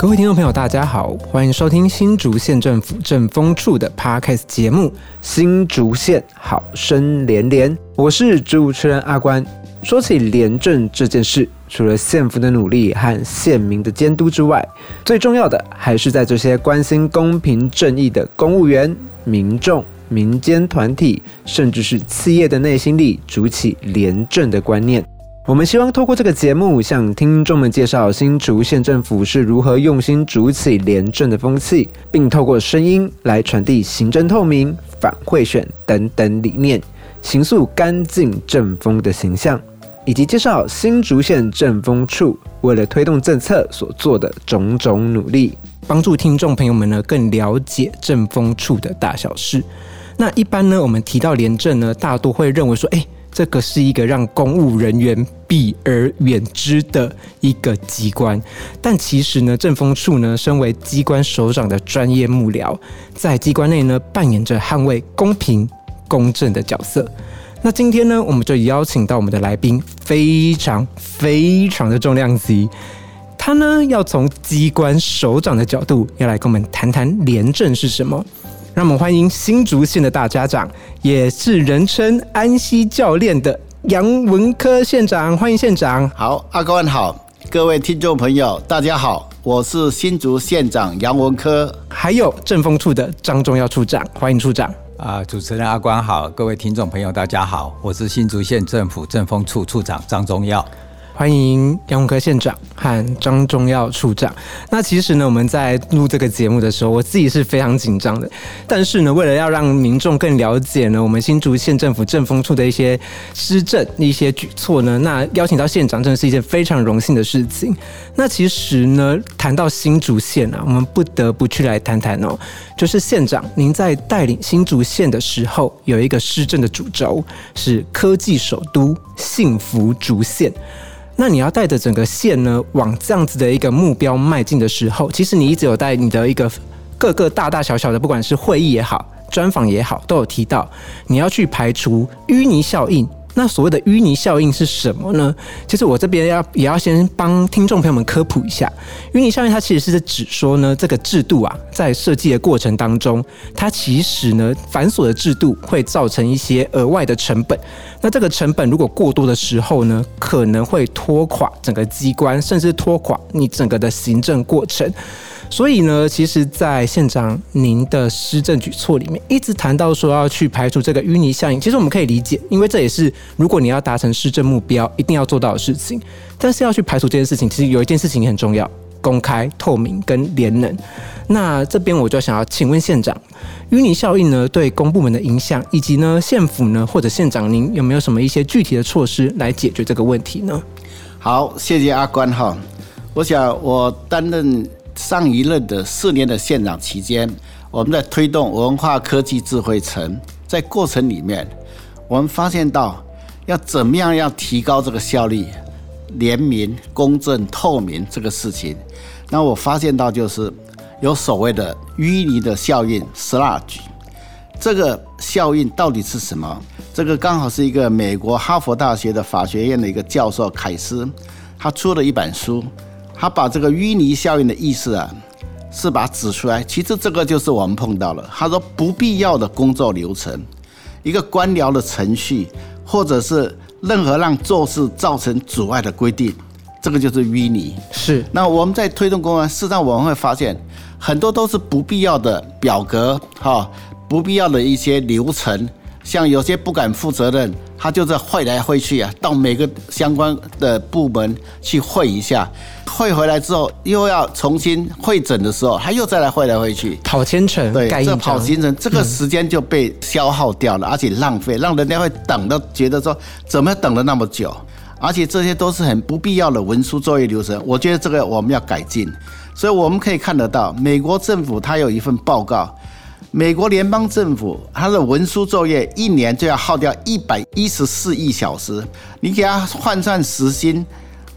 各位听众朋友，大家好，欢迎收听新竹县政府政风处的 Podcast 节目《新竹县好声连连》，我是主持人阿关。说起廉政这件事，除了县府的努力和县民的监督之外，最重要的还是在这些关心公平正义的公务员、民众、民间团体，甚至是企业的内心里，筑起廉政的观念。我们希望透过这个节目，向听众们介绍新竹县政府是如何用心筑起廉政的风气，并透过声音来传递行政透明、反贿选等等理念，形塑干净政风的形象，以及介绍新竹县政风处为了推动政策所做的种种努力，帮助听众朋友们呢更了解政风处的大小事。那一般呢，我们提到廉政呢，大多会认为说，哎。这个是一个让公务人员避而远之的一个机关，但其实呢，政风处呢，身为机关首长的专业幕僚，在机关内呢，扮演着捍卫公平公正的角色。那今天呢，我们就邀请到我们的来宾，非常非常的重量级，他呢，要从机关首长的角度，要来跟我们谈谈廉政是什么。让我们欢迎新竹县的大家长，也是人称安溪教练的杨文科县长。欢迎县长。好，阿官好，各位听众朋友，大家好，我是新竹县长杨文科。还有政风处的张忠耀处长，欢迎处长。啊，主持人阿官好，各位听众朋友大家好，我是新竹县政府政风处处长张忠耀。欢迎杨文科县长和张忠耀处长。那其实呢，我们在录这个节目的时候，我自己是非常紧张的。但是呢，为了要让民众更了解呢，我们新竹县政府政风处的一些施政、一些举措呢，那邀请到县长真的是一件非常荣幸的事情。那其实呢，谈到新竹县啊，我们不得不去来谈谈哦，就是县长您在带领新竹县的时候，有一个施政的主轴是科技首都、幸福竹县。那你要带着整个线呢，往这样子的一个目标迈进的时候，其实你一直有带你的一个各个大大小小的，不管是会议也好、专访也好，都有提到你要去排除淤泥效应。那所谓的淤泥效应是什么呢？其实我这边要也要先帮听众朋友们科普一下，淤泥效应它其实是指说呢，这个制度啊，在设计的过程当中，它其实呢繁琐的制度会造成一些额外的成本。那这个成本如果过多的时候呢，可能会拖垮整个机关，甚至拖垮你整个的行政过程。所以呢，其实，在县长您的施政举措里面，一直谈到说要去排除这个淤泥效应。其实我们可以理解，因为这也是如果你要达成施政目标，一定要做到的事情。但是要去排除这件事情，其实有一件事情很重要：公开、透明跟廉能。那这边我就想要请问县长，淤泥效应呢对公部门的影响，以及呢县府呢或者县长您有没有什么一些具体的措施来解决这个问题呢？好，谢谢阿关哈。我想我担任。上一任的四年的县长期间，我们在推动文化科技智慧城，在过程里面，我们发现到要怎么样要提高这个效率、廉明、公正、透明这个事情。那我发现到就是有所谓的淤泥的效应 （sludge），这个效应到底是什么？这个刚好是一个美国哈佛大学的法学院的一个教授凯斯，他出了一本书。他把这个淤泥效应的意思啊，是把它指出来。其实这个就是我们碰到了。他说不必要的工作流程，一个官僚的程序，或者是任何让做事造成阻碍的规定，这个就是淤泥。是。那我们在推动公安，事实上我们会发现，很多都是不必要的表格，哈，不必要的一些流程。像有些不敢负责任，他就在会来会去啊，到每个相关的部门去会一下，会回来之后又要重新会诊的时候，他又再来会来会去，跑千程，对，这跑行程，这个时间就被消耗掉了，而且浪费，让人家会等到觉得说，怎么等了那么久？而且这些都是很不必要的文书作业流程，我觉得这个我们要改进。所以我们可以看得到，美国政府它有一份报告。美国联邦政府它的文书作业一年就要耗掉一百一十四亿小时，你给它换算时薪，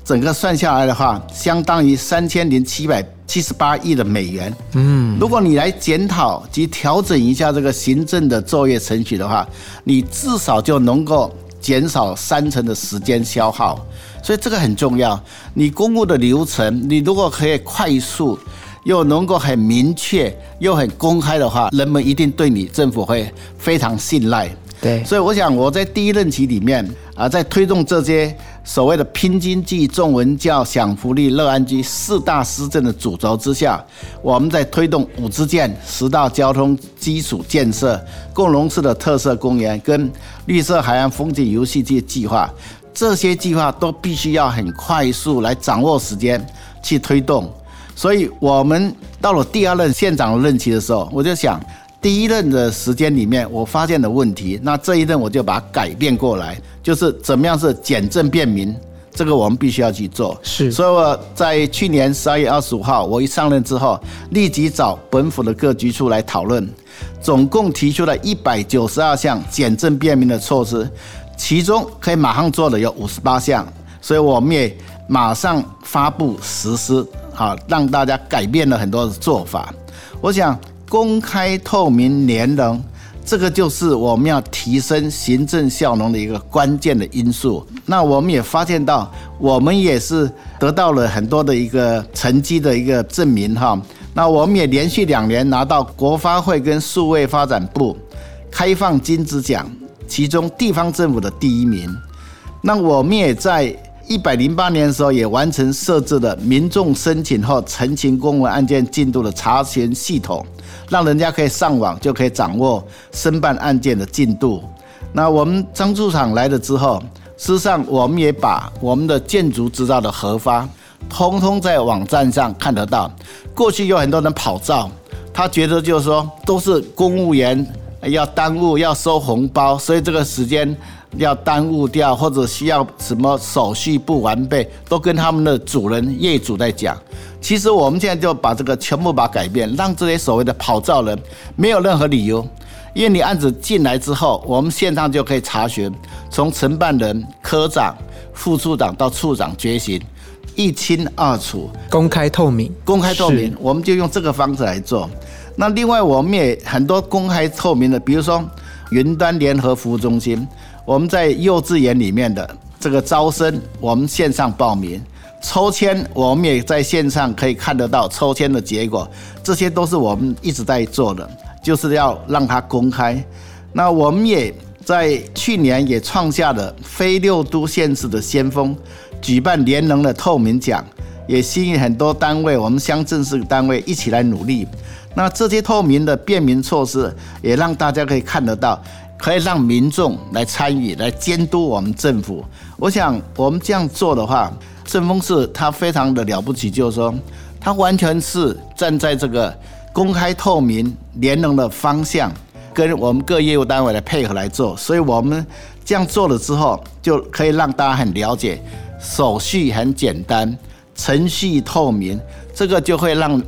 整个算下来的话，相当于三千零七百七十八亿的美元。嗯，如果你来检讨及调整一下这个行政的作业程序的话，你至少就能够减少三成的时间消耗，所以这个很重要。你公务的流程，你如果可以快速又能够很明确又很公开的话，人们一定对你政府会非常信赖。对，所以我想我在第一任期里面啊，在推动这些所谓的拼经济、重文教、享福利、乐安居四大施政的主轴之下，我们在推动五支箭、十大交通基础建设、共荣式的特色公园跟绿色海岸风景游戏这些计划，这些计划都必须要很快速来掌握时间去推动。所以我们到了第二任县长的任期的时候，我就想。第一任的时间里面，我发现的问题，那这一任我就把它改变过来，就是怎么样是简政便民，这个我们必须要去做。是，所以我在去年十二月二十五号，我一上任之后，立即找本府的各局处来讨论，总共提出了一百九十二项简政便民的措施，其中可以马上做的有五十八项，所以我们也马上发布实施，好让大家改变了很多的做法。我想。公开透明、联能，这个就是我们要提升行政效能的一个关键的因素。那我们也发现到，我们也是得到了很多的一个成绩的一个证明哈。那我们也连续两年拿到国发会跟数位发展部开放金子奖，其中地方政府的第一名。那我们也在。一百零八年的时候，也完成设置了民众申请后陈情公文案件进度的查询系统，让人家可以上网就可以掌握申办案件的进度。那我们张处长来了之后，事实上我们也把我们的建筑执照的核发，通通在网站上看得到。过去有很多人跑照，他觉得就是说都是公务员要耽误要收红包，所以这个时间。要耽误掉，或者需要什么手续不完备，都跟他们的主人业主在讲。其实我们现在就把这个全部把改变，让这些所谓的跑照人没有任何理由，因为你案子进来之后，我们线上就可以查询，从承办人、科长、副处长到处长决行，一清二楚，公开透明，公开透明，我们就用这个方式来做。那另外我们也很多公开透明的，比如说云端联合服务中心。我们在幼稚园里面的这个招生，我们线上报名抽签，我们也在线上可以看得到抽签的结果，这些都是我们一直在做的，就是要让它公开。那我们也在去年也创下了非六都县市的先锋，举办联能的透明奖，也吸引很多单位，我们乡镇市单位一起来努力。那这些透明的便民措施，也让大家可以看得到。可以让民众来参与、来监督我们政府。我想，我们这样做的话，正风市它非常的了不起，就是说，它完全是站在这个公开透明、联能的方向，跟我们各业务单位来配合来做。所以，我们这样做了之后，就可以让大家很了解，手续很简单，程序透明，这个就会让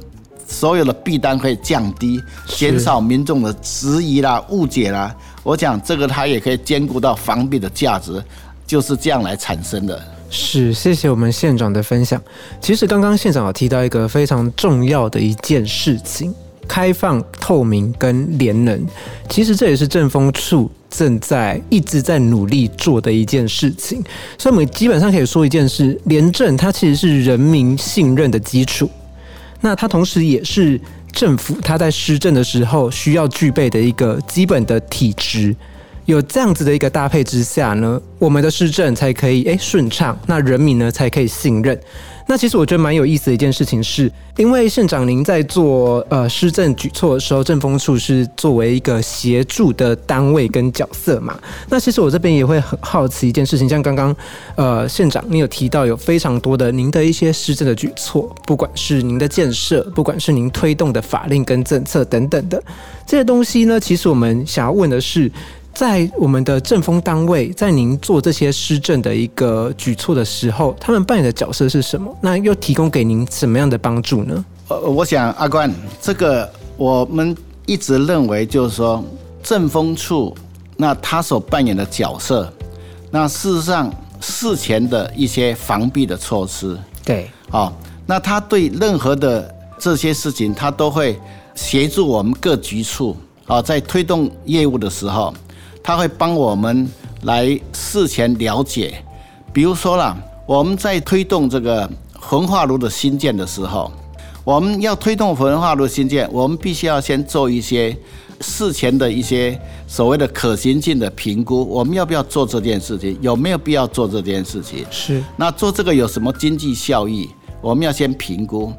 所有的弊单可以降低，减少民众的质疑啦、误解啦。我讲这个，它也可以兼顾到防弊的价值，就是这样来产生的。是，谢谢我们县长的分享。其实刚刚县长有提到一个非常重要的一件事情：开放、透明跟廉能。其实这也是政风处正在一直在努力做的一件事情。所以我们基本上可以说一件事：廉政它其实是人民信任的基础，那它同时也是。政府它在施政的时候需要具备的一个基本的体质，有这样子的一个搭配之下呢，我们的施政才可以诶顺畅，那人民呢才可以信任。那其实我觉得蛮有意思的一件事情，是因为县长您在做呃施政举措的时候，政风处是作为一个协助的单位跟角色嘛。那其实我这边也会很好奇一件事情，像刚刚呃县长你有提到有非常多的您的一些施政的举措，不管是您的建设，不管是您推动的法令跟政策等等的这些东西呢，其实我们想要问的是。在我们的政风单位，在您做这些施政的一个举措的时候，他们扮演的角色是什么？那又提供给您什么样的帮助呢？呃，我想阿冠，这个我们一直认为就是说，政风处那他所扮演的角色，那事实上事前的一些防避的措施，对，哦，那他对任何的这些事情，他都会协助我们各局处啊，在推动业务的时候。他会帮我们来事前了解。比如说啦，我们在推动这个焚化炉的新建的时候，我们要推动焚化炉新建，我们必须要先做一些事前的一些所谓的可行性的评估。我们要不要做这件事情？有没有必要做这件事情？是那做这个有什么经济效益？我们要先评估，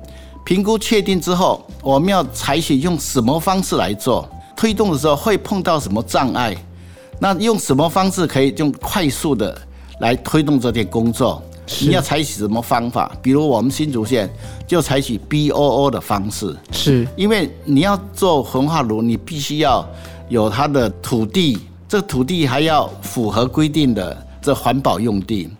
评估确定之后，我们要采取用什么方式来做？推动的时候会碰到什么障碍？那用什么方式可以用快速的来推动这件工作？你要采取什么方法？比如我们新竹县就采取 B O O 的方式，是因为你要做焚化炉，你必须要有它的土地，这土地还要符合规定的这环保用地，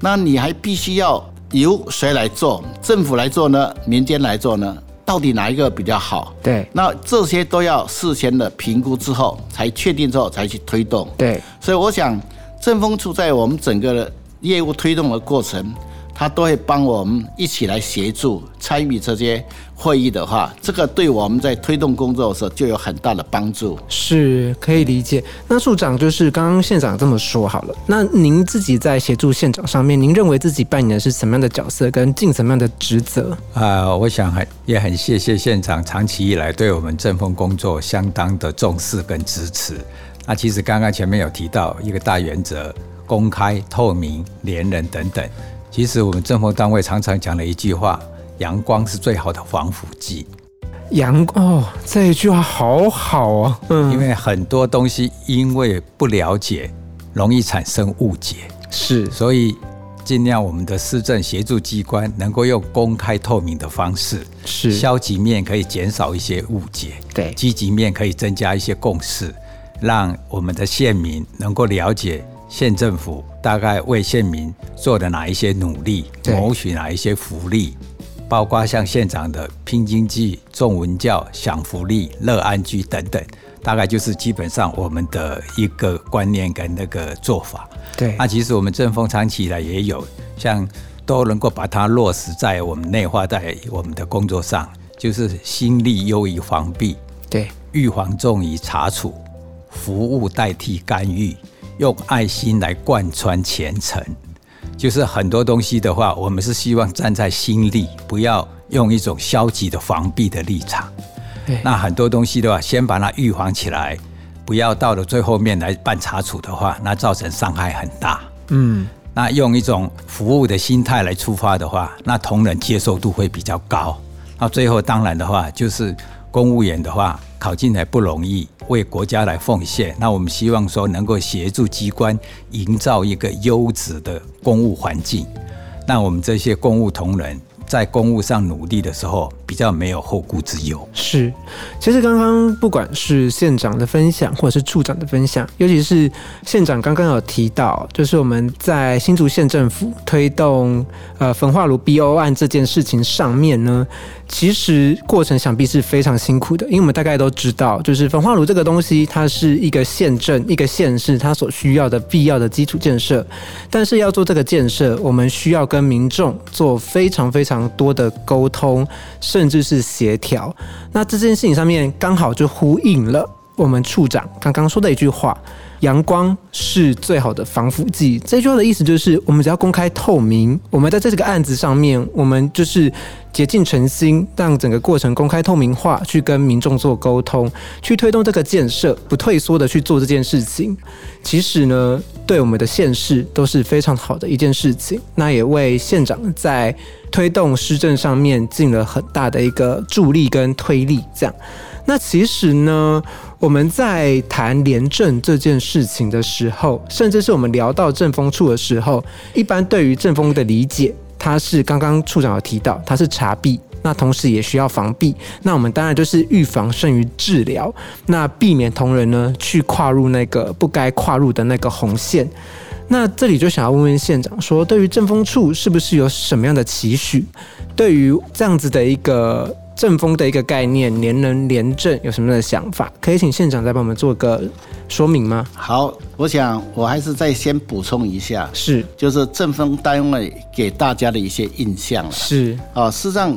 那你还必须要由谁来做？政府来做呢？民间来做呢？到底哪一个比较好？对那这些都要事先的评估之后，才确定之后才去推动。对所以我想，正风处在我们整个的业务推动的过程，它都会帮我们一起来协助参与这些会议的话，这个对我们在推动工作的时候就有很大的帮助。是可以理解。那处长就是刚刚县长这么说好了，那您自己在协助县长上面，您认为自己扮演的是什么样的角色，跟尽什么样的职责？啊、我想很也很谢谢县长长期以来对我们政风工作相当的重视跟支持。那其实刚刚前面有提到一个大原则：公开、透明、连人等等。其实我们政风单位常常讲的一句话：阳光是最好的防腐剂。阳哦，这一句话好好哦，嗯，因为很多东西因为不了解，容易产生误解，是。所以尽量我们的市政协助机关能够用公开透明的方式，是。消极面可以减少一些误解，对。积极面可以增加一些共识，让我们的县民能够了解县政府大概为县民做的哪一些努力，对谋取哪一些福利。包括像县长的拼经济、重文教、享福利、乐安居等等，大概就是基本上我们的一个观念跟那个做法。对那其实我们政风长期以来也有，像都能够把它落实在我们内化在我们的工作上，就是心力优于防弊，对预防重于查处，服务代替干预，用爱心来贯穿前程。就是很多东西的话，我们是希望站在心力，不要用一种消极的防避的立场。对那很多东西的话，先把它预防起来，不要到了最后面来办查处的话，那造成伤害很大。嗯那用一种服务的心态来出发的话，那同仁接受度会比较高。那最后当然的话，就是公务员的话考进来不容易，为国家来奉献。那我们希望说能够协助机关营造一个优质的公务环境，那我们这些公务同仁在公务上努力的时候，比较没有后顾之忧。是。其实刚刚不管是县长的分享，或者是处长的分享，尤其是县长刚刚有提到，就是我们在新竹县政府推动呃焚化炉 BO 案这件事情上面呢，其实过程想必是非常辛苦的，因为我们大概都知道，就是焚化炉这个东西，它是一个县镇、一个县市它所需要的必要的基础建设，但是要做这个建设，我们需要跟民众做非常非常多的沟通，甚甚至是协调。那这件事情上面刚好就呼应了我们处长刚刚说的一句话：“阳光是最好的防腐剂。”这句话的意思就是，我们只要公开透明，我们在这个案子上面，我们就是竭尽诚心，让整个过程公开透明化，去跟民众做沟通，去推动这个建设，不退缩的去做这件事情。其实呢，对我们的县市都是非常好的一件事情。那也为县长在推动施政上面尽了很大的一个助力跟推力。这样，那其实呢，我们在谈廉政这件事情的时候，甚至是我们聊到政风处的时候，一般对于政风的理解，它是刚刚处长有提到，它是查弊。那同时也需要防弊，那我们当然就是预防胜于治疗，那避免同仁呢去跨入那个不该跨入的那个红线。那这里就想要问问县长说，对于政风处是不是有什么样的期许？对于这样子的一个政风的一个概念，廉能廉政有什么样的想法？可以请县长再帮我们做个说明吗？好，我想我还是再先补充一下，是就是政风单位给大家的一些印象了。是，啊，事实上，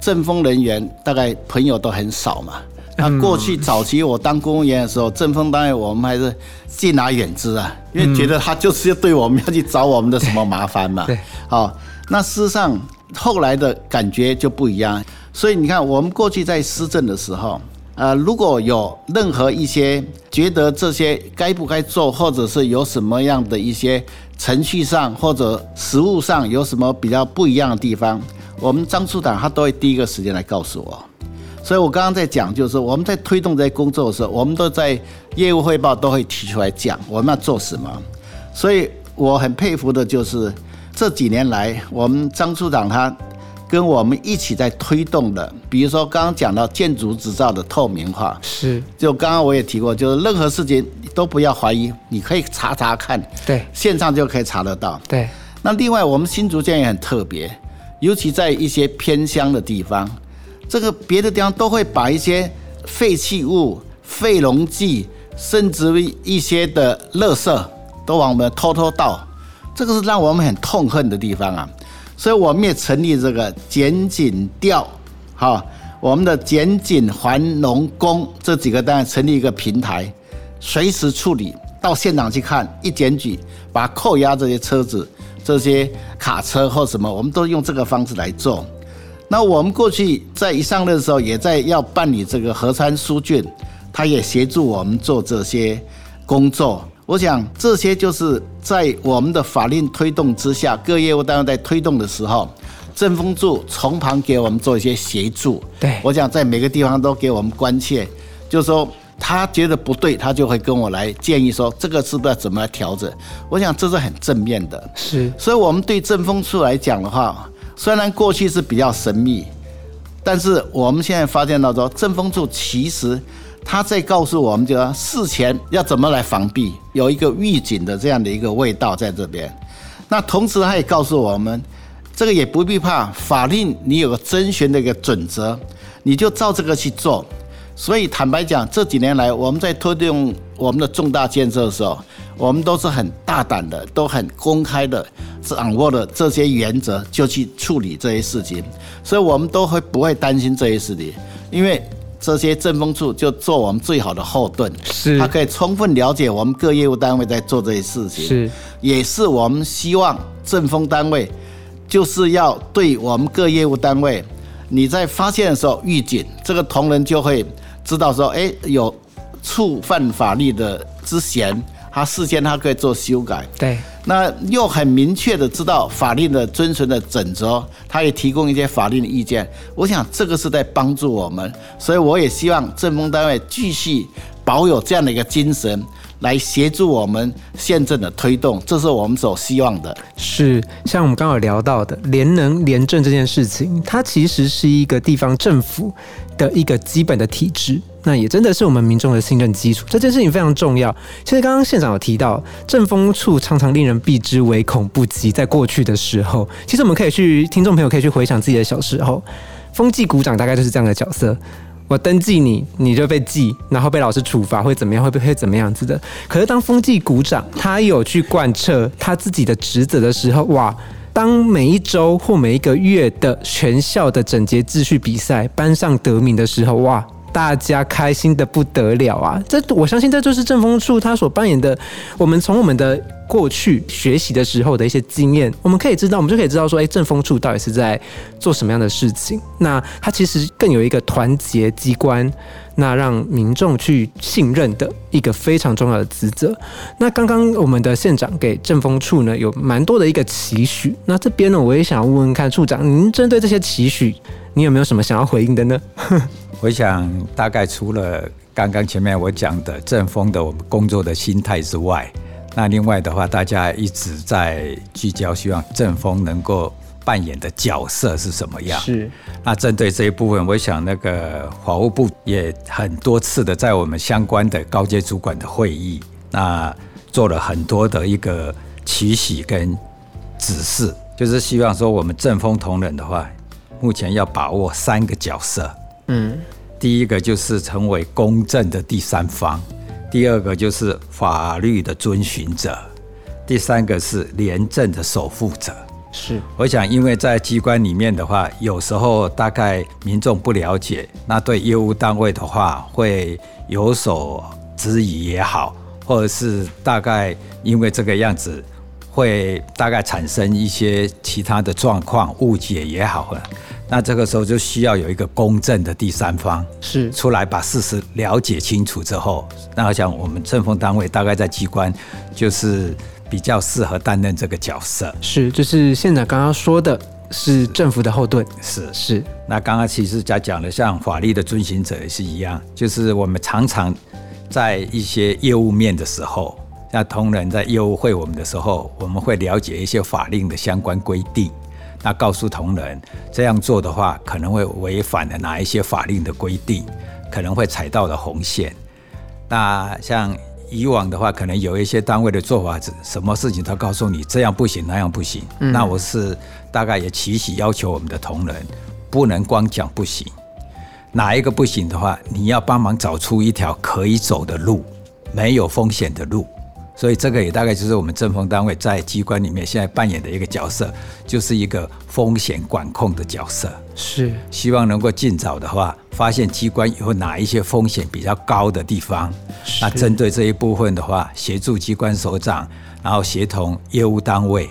政风人员大概朋友都很少嘛，那过去早期我当公务员的时候，政风单位我们还是敬而远之啊，因为觉得他就是要对我们要去找我们的什么麻烦嘛。对，好，那事实上后来的感觉就不一样。所以你看，我们过去在施政的时候，呃，如果有任何一些觉得这些该不该做，或者是有什么样的一些程序上或者实务上有什么比较不一样的地方，我们张处长他都会第一个时间来告诉我。所以我刚刚在讲，就是我们在推动这些工作的时候，我们都在业务汇报都会提出来讲我们要做什么。所以我很佩服的就是这几年来，我们张处长他。跟我们一起在推动的，比如说刚刚讲到建筑执照的透明化，是就刚刚我也提过，就是任何事情都不要怀疑，你可以查查看，对，线上就可以查得到。对，那另外我们新竹县也很特别，尤其在一些偏乡的地方，这个别的地方都会把一些废弃物、废溶剂，甚至于一些的垃圾都往我们偷偷倒，这个是让我们很痛恨的地方啊。所以我们也成立这个检警调，哈，我们的检警环农工这几个单位成立一个平台，随时处理，到现场去看，一检举，把扣押这些车子、这些卡车或什么，我们都用这个方式来做。那我们过去在一上任的时候，也在要办理这个核酸书卷，他也协助我们做这些工作。我想这些就是在我们的法令推动之下，各业务单位在推动的时候，政风处从旁给我们做一些协助。对，我想在每个地方都给我们关切，就是说他觉得不对，他就会跟我来建议说这个是不是要怎么来调整。我想这是很正面的。是，所以我们对政风处来讲的话，虽然过去是比较神秘，但是我们现在发现到说，政风处其实。他在告诉我们，就说事前要怎么来防避，有一个预警的这样的一个味道在这边。那同时，他也告诉我们，这个也不必怕，法令你有个遵循的一个准则，你就照这个去做。所以坦白讲，这几年来我们在推动我们的重大建设的时候，我们都是很大胆的，都很公开的掌握了这些原则，就去处理这些事情。所以我们都会不会担心这些事情，因为。这些政风处就做我们最好的后盾，是，他可以充分了解我们各业务单位在做这些事情，是，也是我们希望政风单位就是要对我们各业务单位，你在发现的时候预警，这个同仁就会知道说，哎，有触犯法律的之嫌，他事先他可以做修改，对。那又很明确的知道法律的遵循的准则，他也提供一些法律的意见。我想这个是在帮助我们，所以我也希望政风单位继续保有这样的一个精神，来协助我们宪政的推动，这是我们所希望的。是像我们刚刚聊到的廉能廉政这件事情，它其实是一个地方政府的一个基本的体制。那也真的是我们民众的信任基础，这件事情非常重要。其实刚刚县长有提到，政风处常常令人避之唯恐不及。在过去的时候，其实我们可以去听众朋友可以去回想自己的小时候，风纪股长大概就是这样的角色。我登记你，你就被记，然后被老师处罚，会怎么样？会不会怎么样子的？可是当风纪股长他有去贯彻他自己的职责的时候，哇！当每一周或每一个月的全校的整洁秩序比赛班上得名的时候，哇！大家开心的不得了啊！这我相信这就是政风处他所扮演的。我们从我们的过去学习的时候的一些经验，我们可以知道，我们就可以知道说，哎，政风处到底是在做什么样的事情？那它其实更有一个团结机关，那让民众去信任的一个非常重要的职责。那刚刚我们的县长给政风处呢有蛮多的一个期许。那这边呢，我也想问问看处长，您针对这些期许，你有没有什么想要回应的呢？我想，大概除了刚刚前面我讲的正风的我们工作的心态之外，那另外的话，大家一直在聚焦，希望正风能够扮演的角色是什么样？是。那针对这一部分，我想那个法务部也很多次的在我们相关的高阶主管的会议，那做了很多的一个期许跟指示，就是希望说我们正风同仁的话，目前要把握三个角色。嗯，第一个就是成为公正的第三方，第二个就是法律的遵循者，第三个是廉政的守护者。是，我想，因为在机关里面的话，有时候大概民众不了解，那对业务单位的话会有所质疑也好，或者是大概因为这个样子，会大概产生一些其他的状况误解也好了。那这个时候就需要有一个公正的第三方是。出来把事实了解清楚之后，那我想我们政风单位大概在机关就是比较适合担任这个角色。是，就是县长刚刚说的是政府的后盾，是。是。那刚刚其实在讲的，像法律的遵循者也是一样，就是我们常常在一些业务面的时候，像同仁在业务会我们的时候，我们会了解一些法令的相关规定，那告诉同仁这样做的话，可能会违反了哪一些法令的规定，可能会踩到了红线。那像以往的话，可能有一些单位的做法是什么事情都告诉你这样不行那样不行。那我是大概也期许要求我们的同仁，不能光讲不行，哪一个不行的话，你要帮忙找出一条可以走的路，没有风险的路。所以这个也大概就是我们政风单位在机关里面现在扮演的一个角色，就是一个风险管控的角色。是。希望能够尽早的话，发现机关有哪一些风险比较高的地方，那针对这一部分的话，协助机关首长，然后协同业务单位，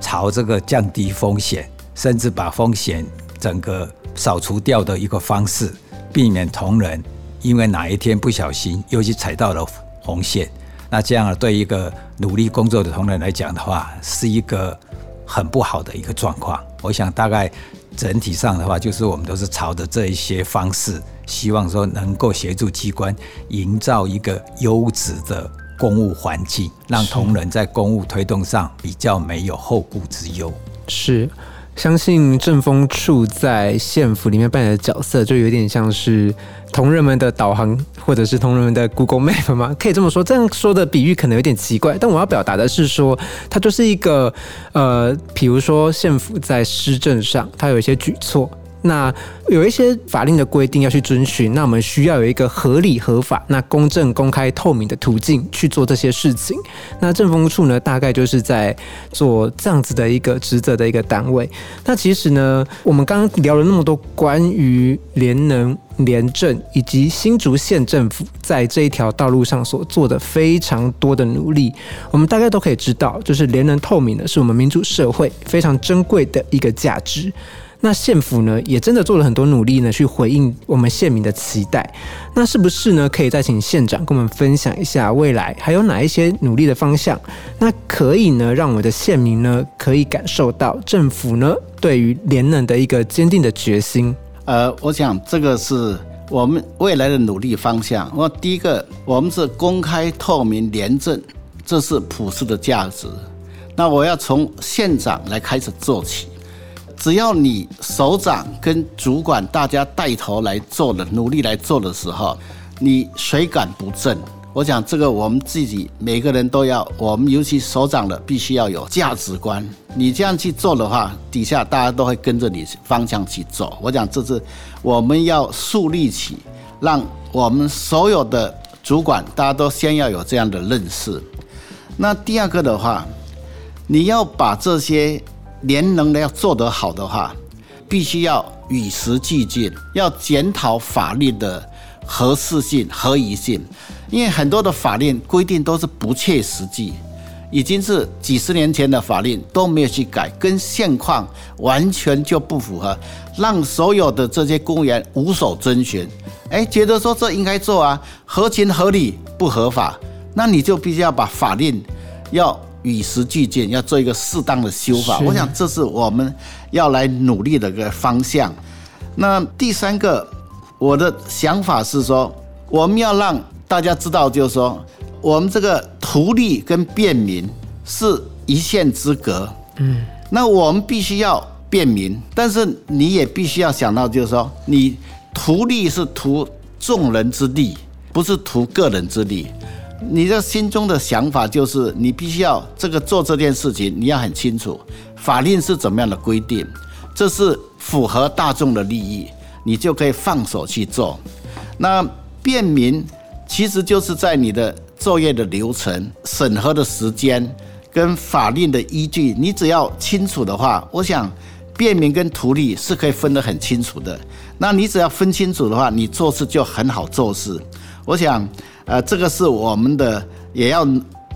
朝这个降低风险，甚至把风险整个扫除掉的一个方式，避免同仁因为哪一天不小心又去踩到了红线，那这样对一个努力工作的同仁来讲的话，是一个很不好的一个状况。我想大概整体上的话，就是我们都是朝着这一些方式，希望说能够协助机关营造一个优质的公务环境，让同仁在公务推动上比较没有后顾之忧。是，相信正风处在县府里面扮演的角色，就有点像是同仁们的导航，或者是同仁们的 Google Map 吗？可以这么说。这样说的比喻可能有点奇怪，但我要表达的是说，它就是一个呃，比如说县府在施政上，它有一些举措。那有一些法令的规定要去遵循，那我们需要有一个合理、合法、那公正、公开、透明的途径去做这些事情。那政风处呢，大概就是在做这样子的一个职责的一个单位。那其实呢，我们刚刚聊了那么多关于联能、联政以及新竹县政府在这一条道路上所做的非常多的努力，我们大概都可以知道，就是联能透明呢，是我们民主社会非常珍贵的一个价值。那县府呢，也真的做了很多努力呢，去回应我们县民的期待。那是不是呢？可以再请县长跟我们分享一下未来还有哪一些努力的方向？那可以呢，让我们的县民呢，可以感受到政府呢对于联能的一个坚定的决心。呃，我想这个是我们未来的努力方向。我第一个，我们是公开透明廉政，这是普世的价值。那我要从县长来开始做起。只要你首长跟主管大家带头来做的，努力来做的时候，你谁敢不正？我想这个我们自己每个人都要，我们尤其首长的必须要有价值观。你这样去做的话，底下大家都会跟着你方向去走。我讲这是我们要树立起，让我们所有的主管大家都先要有这样的认识。那第二个的话，你要把这些。联能的要做得好的话，必须要与时俱进，要检讨法律的合适性、合宜性。因为很多的法令规定都是不切实际，已经是几十年前的法令都没有去改，跟现况完全就不符合，让所有的这些公务员无所遵循。哎，觉得说这应该做啊，合情合理不合法，那你就必须要把法令要。与时俱进，要做一个适当的修法。我想这是我们要来努力的一个方向。那第三个，我的想法是说，我们要让大家知道，就是说，我们这个图利跟便民是一线之隔。嗯，那我们必须要便民，但是你也必须要想到，就是说，你图利是图众人之利，不是图个人之利。你的心中的想法就是，你必须要这个做这件事情，你要很清楚法令是怎么样的规定，这是符合大众的利益，你就可以放手去做。那便民其实就是在你的作业的流程、审核的时间跟法令的依据，你只要清楚的话，我想便民跟图利是可以分得很清楚的。那你只要分清楚的话，你做事就很好做事。我想，呃，这个是我们的也要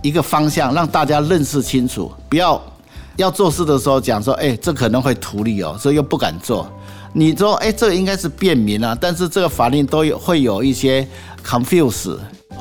一个方向，让大家认识清楚，不要要做事的时候讲说，哎，这可能会图利哦，所以又不敢做。你说，哎，这个应该是便民啊，但是这个法令都有会有一些 confuse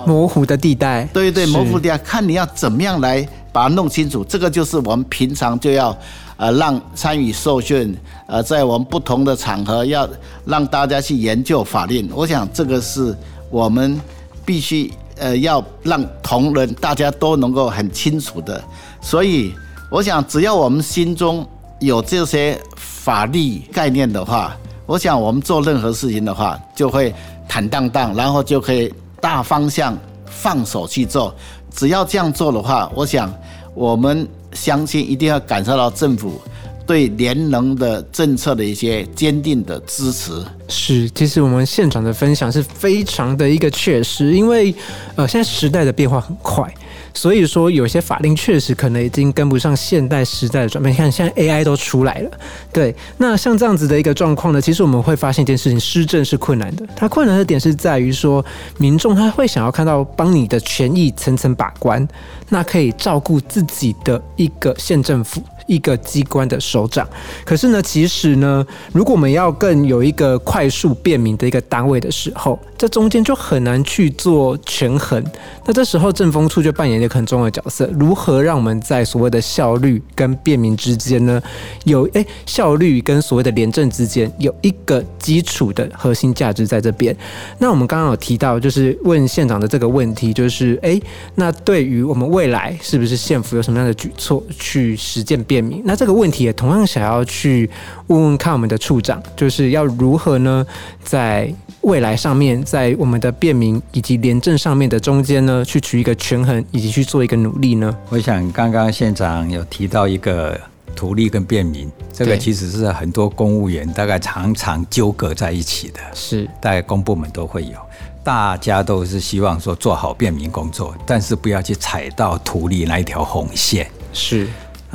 模糊的地带。对对，模糊地带，看你要怎么样来把它弄清楚。这个就是我们平常就要呃让参与受训，呃，在我们不同的场合要让大家去研究法令。我想这个是我们必须呃要让同仁大家都能够很清楚的。所以我想，只要我们心中有这些。法律概念的话，我想我们做任何事情的话，就会坦荡荡，然后就可以大方向放手去做。只要这样做的话，我想我们相信一定要感受到政府对联能的政策的一些坚定的支持。是，其实我们现场的分享是非常的一个确实，因为呃，现在时代的变化很快。所以说，有些法令确实可能已经跟不上现代时代的转变。你看，现在 AI 都出来了，对。那像这样子的一个状况呢，其实我们会发现一件事情：施政是困难的。它困难的点是在于说，民众他会想要看到帮你的权益层层把关，那可以照顾自己的一个县政府。一个机关的首长，可是呢，其实呢，如果我们要更有一个快速便民的一个单位的时候，这中间就很难去做权衡。那这时候政风处就扮演一个很重要的角色，如何让我们在所谓的效率跟便民之间呢，有诶效率跟所谓的廉政之间有一个基础的核心价值在这边。那我们刚刚有提到，就是问县长的这个问题，就是诶，那对于我们未来是不是县府有什么样的举措去实践便？那这个问题也同样想要去问问看我们的处长，就是要如何呢，在未来上面，在我们的便民以及廉政上面的中间呢，去取一个权衡，以及去做一个努力呢？我想刚刚县长有提到一个图利跟便民，这个其实是很多公务员大概常常纠葛在一起的，是大概公部门都会有，大家都是希望说做好便民工作，但是不要去踩到图利那一条红线，是。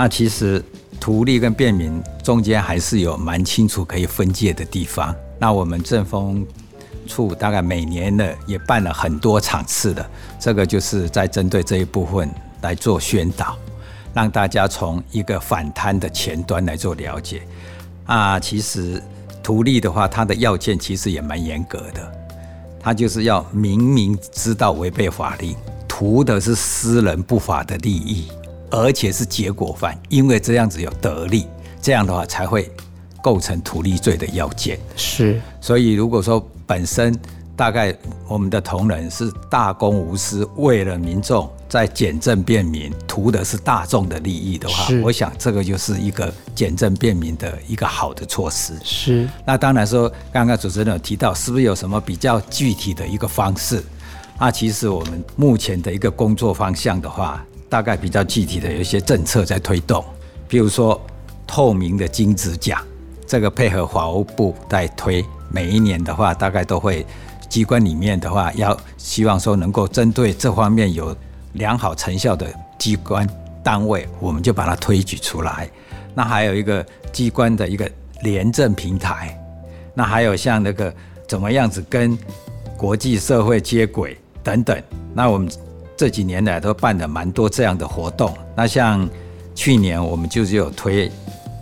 那其实图利跟便民中间还是有蛮清楚可以分界的地方。那我们政风处大概每年呢也办了很多场次的，这个就是在针对这一部分来做宣导，让大家从一个反贪的前端来做了解。啊，其实图利的话，它的要件其实也蛮严格的，它就是要明明知道违背法令，图的是私人不法的利益。而且是结果犯，因为这样子有得利，这样的话才会构成图利罪的要件。是，所以如果说本身大概我们的同仁是大公无私，为了民众在简政便民，图的是大众的利益的话，我想这个就是一个简政便民的一个好的措施。是。那当然说，刚刚主持人有提到，是不是有什么比较具体的一个方式？那其实我们目前的一个工作方向的话。大概比较具体的有一些政策在推动，比如说透明的金子奖，这个配合法务部在推，每一年的话大概都会机关里面的话要希望说能够针对这方面有良好成效的机关单位，我们就把它推举出来。那还有一个机关的一个廉政平台，那还有像那个怎么样子跟国际社会接轨等等，那我们。这几年来都办了蛮多这样的活动。那像去年我们就是有推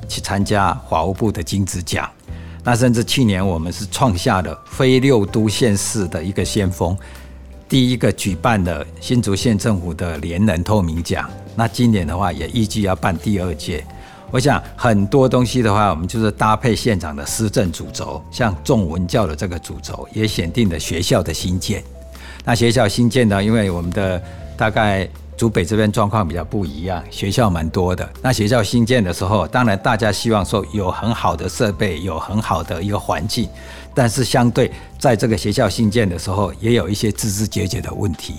去参加法务部的金子奖。那甚至去年我们是创下了非六都县市的一个先锋，第一个举办的新竹县政府的联能透明奖。那今年的话也预计要办第二届。我想很多东西的话，我们就是搭配县长的施政主轴，像重文教的这个主轴，也选定了学校的新建。那学校新建呢？因为我们的大概竹北这边状况比较不一样，学校蛮多的。那学校新建的时候，当然大家希望说有很好的设备，有很好的一个环境。但是相对在这个学校新建的时候，也有一些枝枝节节的问题。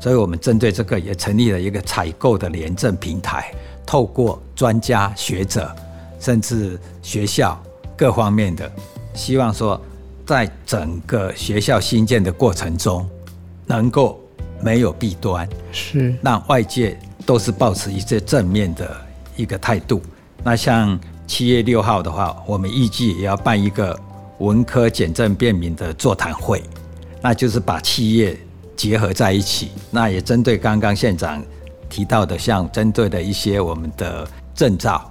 所以我们针对这个也成立了一个采购的廉政平台，透过专家学者，甚至学校各方面的，希望说在整个学校新建的过程中。能够没有弊端，是让外界都是保持一些正面的一个态度。那像七月六号的话，我们预计也要办一个文科简政便民的座谈会，那就是把企业结合在一起。那也针对刚刚县长提到的，像针对的一些我们的证照，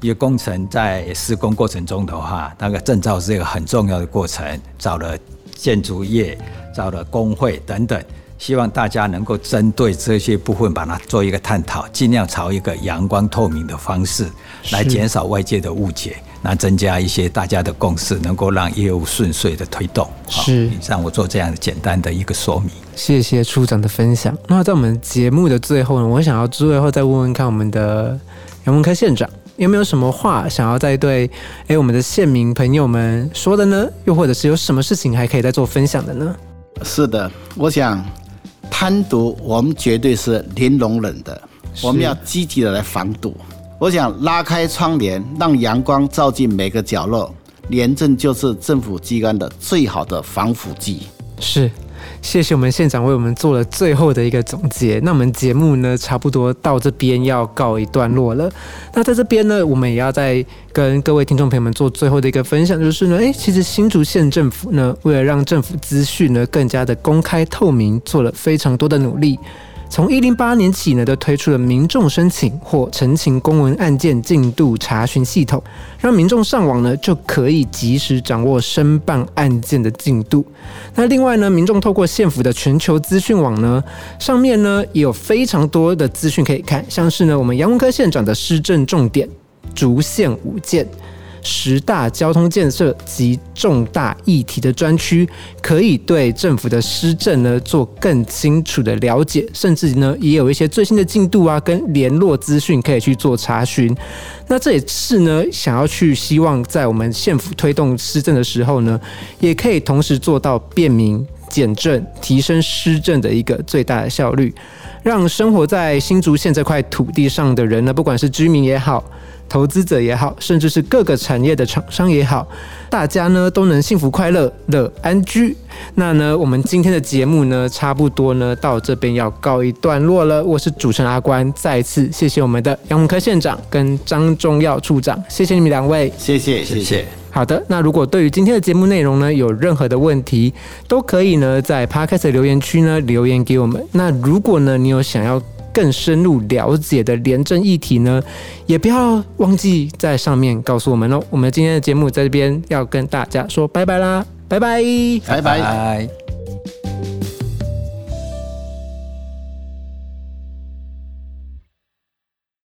因为工程在施工过程中的话，那个证照是一个很重要的过程，找了建筑业、找了工会等等。希望大家能够针对这些部分，把它做一个探讨，尽量朝一个阳光透明的方式来减少外界的误解，那增加一些大家的共识，能够让业务顺遂的推动。是，让我做这样简单的一个说明。谢谢处长的分享。那在我们节目的最后呢，我想要最后再问问看我们的杨文科县长，有没有什么话想要再对哎我们的县民朋友们说的呢？又或者是有什么事情还可以再做分享的呢？是的，我想。贪渎，我们绝对是零容忍的。我们要积极的来防堵。我想拉开窗帘，让阳光照进每个角落，廉政就是政府机关的最好的防腐剂。是。谢谢我们县长为我们做了最后的一个总结。那我们节目呢，差不多到这边要告一段落了。那在这边呢，我们也要再跟各位听众朋友们做最后的一个分享，就是呢，诶，其实新竹县政府呢，为了让政府资讯呢更加的公开透明，做了非常多的努力。从一零八年起呢，都推出了民众申请或陈情公文案件进度查询系统，让民众上网呢就可以及时掌握申办案件的进度。那另外呢，民众透过县府的全球资讯网呢，上面呢也有非常多的资讯可以看，像是呢我们杨文科县长的施政重点，逐县五件。十大交通建设及重大议题的专区，可以对政府的施政呢做更清楚的了解，甚至呢也有一些最新的进度啊，跟联络资讯可以去做查询。那这也是呢想要去希望在我们县府推动施政的时候呢，也可以同时做到便民、减政、提升施政的一个最大的效率，让生活在新竹县这块土地上的人呢，不管是居民也好。投资者也好，甚至是各个产业的厂商也好，大家呢都能幸福快乐的安居。那呢，我们今天的节目呢，差不多呢到这边要告一段落了。我是主持人阿关，再次谢谢我们的杨文科县长跟张忠耀处长，谢谢你们两位，谢谢谢谢。好的，那如果对于今天的节目内容呢有任何的问题，都可以呢在 Podcast 留言区呢留言给我们。那如果呢你有想要更深入了解的廉政议题呢，也不要忘记在上面告诉我们哦。我们今天的节目在这边要跟大家说拜拜啦，拜拜，拜拜。